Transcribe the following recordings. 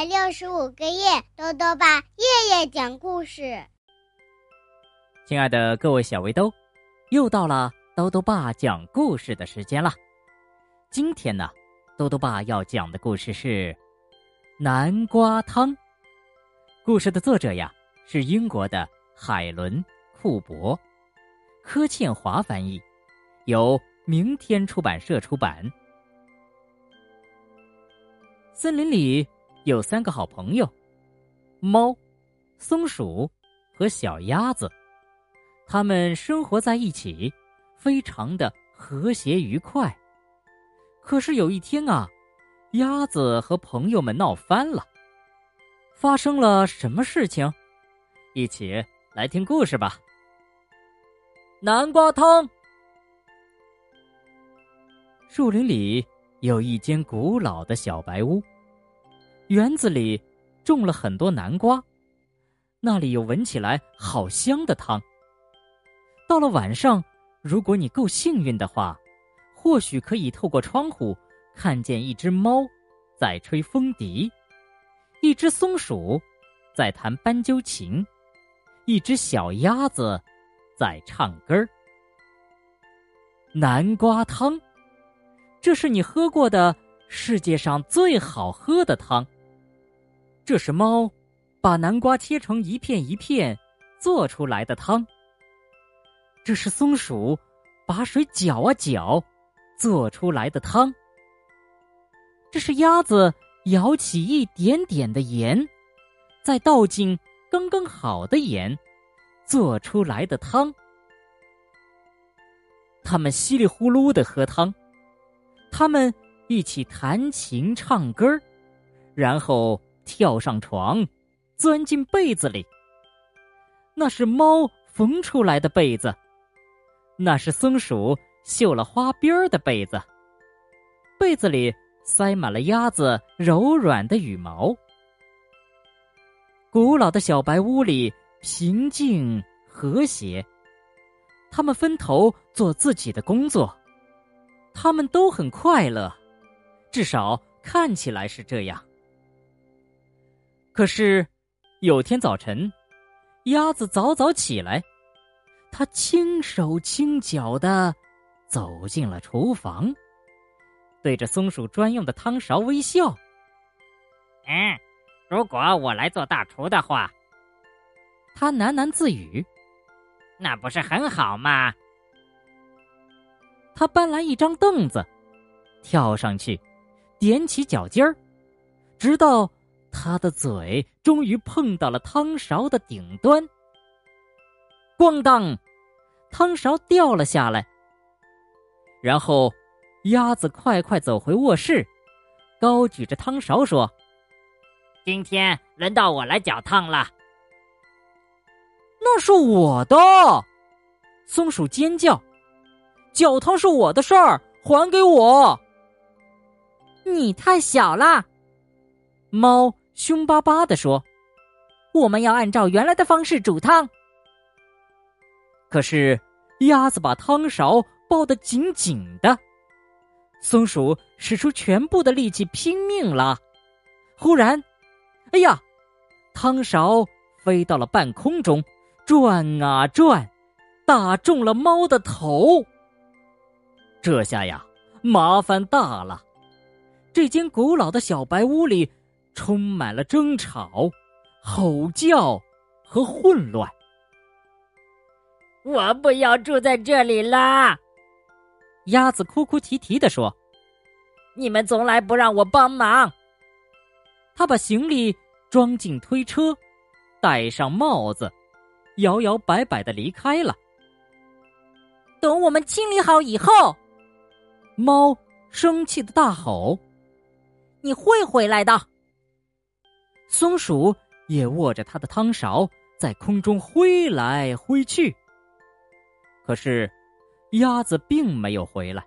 百六十五个夜，豆豆爸夜夜讲故事。亲爱的各位小围兜，又到了豆豆爸讲故事的时间了。今天呢，豆豆爸要讲的故事是南瓜汤。故事的作者呀是英国的海伦·库珀，柯倩华翻译，由明天出版社出版。森林里有三个好朋友：猫、松鼠和小鸭子。他们生活在一起，非常的和谐愉快。可是有一天啊，鸭子和朋友们闹翻了。发生了什么事情？一起来听故事吧。南瓜汤。树林里有一间古老的小白屋。园子里种了很多南瓜，那里有闻起来好香的汤。到了晚上，如果你够幸运的话，或许可以透过窗户看见一只猫在吹风笛，一只松鼠在弹斑鸠琴，一只小鸭子在唱歌儿。南瓜汤，这是你喝过的世界上最好喝的汤。这是猫把南瓜切成一片一片做出来的汤。这是松鼠把水搅啊搅做出来的汤。这是鸭子舀起一点点的盐，再倒进刚刚好的盐做出来的汤。他们稀里呼噜的喝汤，他们一起弹琴唱歌然后。跳上床，钻进被子里。那是猫缝出来的被子，那是松鼠绣了花边儿的被子。被子里塞满了鸭子柔软的羽毛。古老的小白屋里平静和谐，他们分头做自己的工作，他们都很快乐，至少看起来是这样。可是，有天早晨，鸭子早早起来，它轻手轻脚的走进了厨房，对着松鼠专用的汤勺微笑。嗯，如果我来做大厨的话，他喃喃自语：“那不是很好吗？”他搬来一张凳子，跳上去，踮起脚尖儿，直到。他的嘴终于碰到了汤勺的顶端，咣当，汤勺掉了下来。然后，鸭子快快走回卧室，高举着汤勺说：“今天轮到我来搅汤了。”那是我的，松鼠尖叫：“搅汤是我的事儿，还给我！”你太小了，猫。凶巴巴的说：“我们要按照原来的方式煮汤。”可是鸭子把汤勺抱得紧紧的，松鼠使出全部的力气拼命拉。忽然，哎呀，汤勺飞到了半空中，转啊转，打中了猫的头。这下呀，麻烦大了！这间古老的小白屋里。充满了争吵、吼叫和混乱。我不要住在这里啦！鸭子哭哭啼啼的说：“你们从来不让我帮忙。”他把行李装进推车，戴上帽子，摇摇摆摆的离开了。等我们清理好以后，猫生气的大吼：“你会回来的！”松鼠也握着它的汤勺在空中挥来挥去。可是，鸭子并没有回来，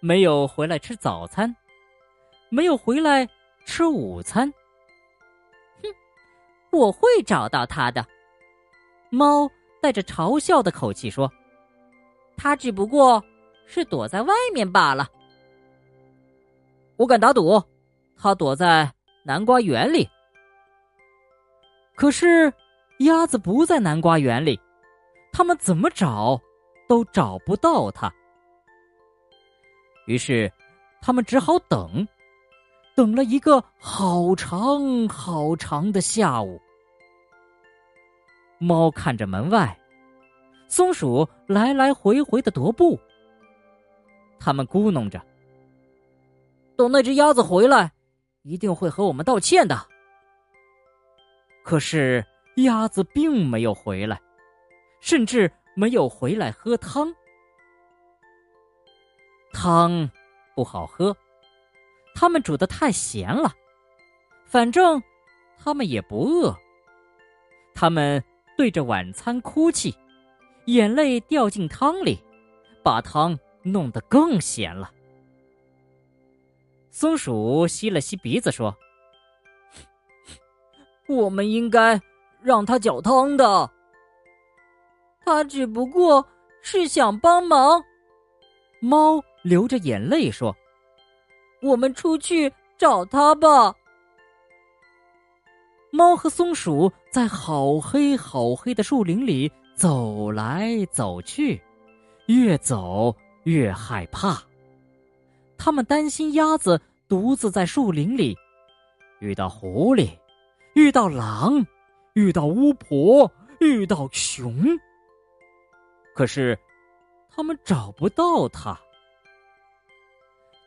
没有回来吃早餐，没有回来吃午餐。哼，我会找到它的。猫带着嘲笑的口气说：“它只不过是躲在外面罢了。”我敢打赌，它躲在。南瓜园里。可是，鸭子不在南瓜园里，他们怎么找都找不到它。于是，他们只好等，等了一个好长好长的下午。猫看着门外，松鼠来来回回的踱步。他们咕哝着：“等那只鸭子回来，一定会和我们道歉的。”可是鸭子并没有回来，甚至没有回来喝汤。汤不好喝，他们煮的太咸了。反正他们也不饿。他们对着晚餐哭泣，眼泪掉进汤里，把汤弄得更咸了。松鼠吸了吸鼻子说。我们应该让他搅汤的。他只不过是想帮忙。猫流着眼泪说：“我们出去找他吧。”猫和松鼠在好黑好黑的树林里走来走去，越走越害怕。他们担心鸭子独自在树林里遇到狐狸。遇到狼，遇到巫婆，遇到熊。可是，他们找不到他。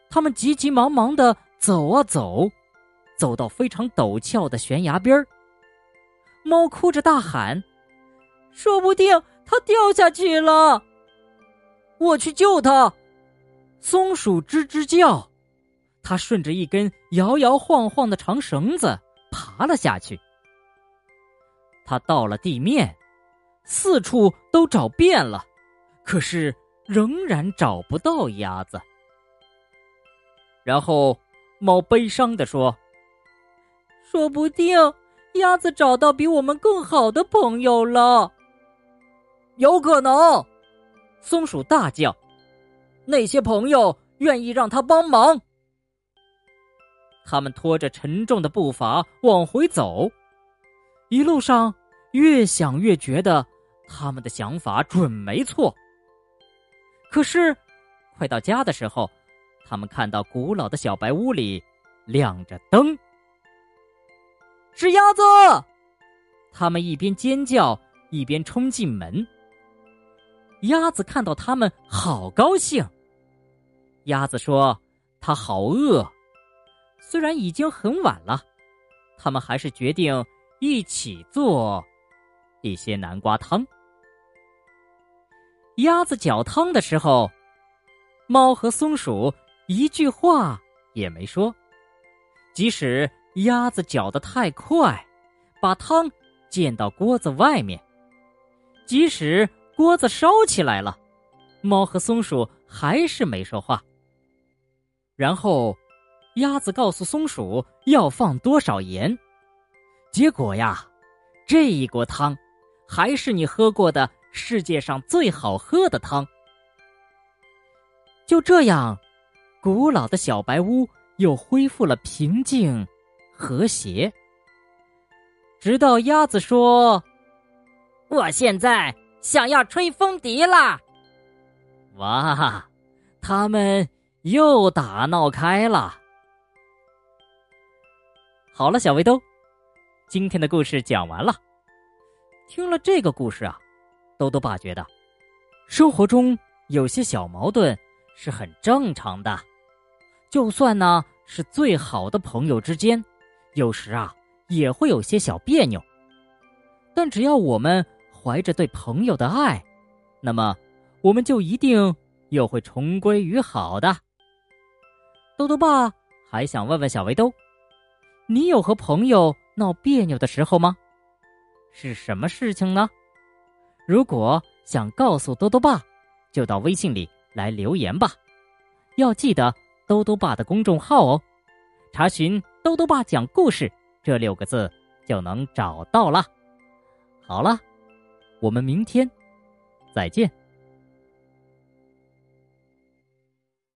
他们急急忙忙的走啊走，走到非常陡峭的悬崖边儿。猫哭着大喊：“说不定他掉下去了，我去救他！”松鼠吱吱叫，它顺着一根摇摇晃晃的长绳子。爬了下去，他到了地面，四处都找遍了，可是仍然找不到鸭子。然后，猫悲伤的说：“说不定鸭子找到比我们更好的朋友了。”有可能，松鼠大叫：“那些朋友愿意让他帮忙。”他们拖着沉重的步伐往回走，一路上越想越觉得他们的想法准没错。可是，快到家的时候，他们看到古老的小白屋里亮着灯，是鸭子。他们一边尖叫一边冲进门。鸭子看到他们，好高兴。鸭子说：“它好饿。”虽然已经很晚了，他们还是决定一起做一些南瓜汤。鸭子搅汤的时候，猫和松鼠一句话也没说。即使鸭子搅得太快，把汤溅到锅子外面；即使锅子烧起来了，猫和松鼠还是没说话。然后。鸭子告诉松鼠要放多少盐，结果呀，这一锅汤还是你喝过的世界上最好喝的汤。就这样，古老的小白屋又恢复了平静、和谐。直到鸭子说：“我现在想要吹风笛啦！”哇，他们又打闹开了。好了，小围兜，今天的故事讲完了。听了这个故事啊，兜兜爸觉得，生活中有些小矛盾是很正常的。就算呢是最好的朋友之间，有时啊也会有些小别扭。但只要我们怀着对朋友的爱，那么我们就一定又会重归于好的。兜兜爸还想问问小围兜。你有和朋友闹别扭的时候吗？是什么事情呢？如果想告诉兜兜爸，就到微信里来留言吧。要记得兜兜爸的公众号哦，查询“兜兜爸讲故事”这六个字就能找到了。好了，我们明天再见。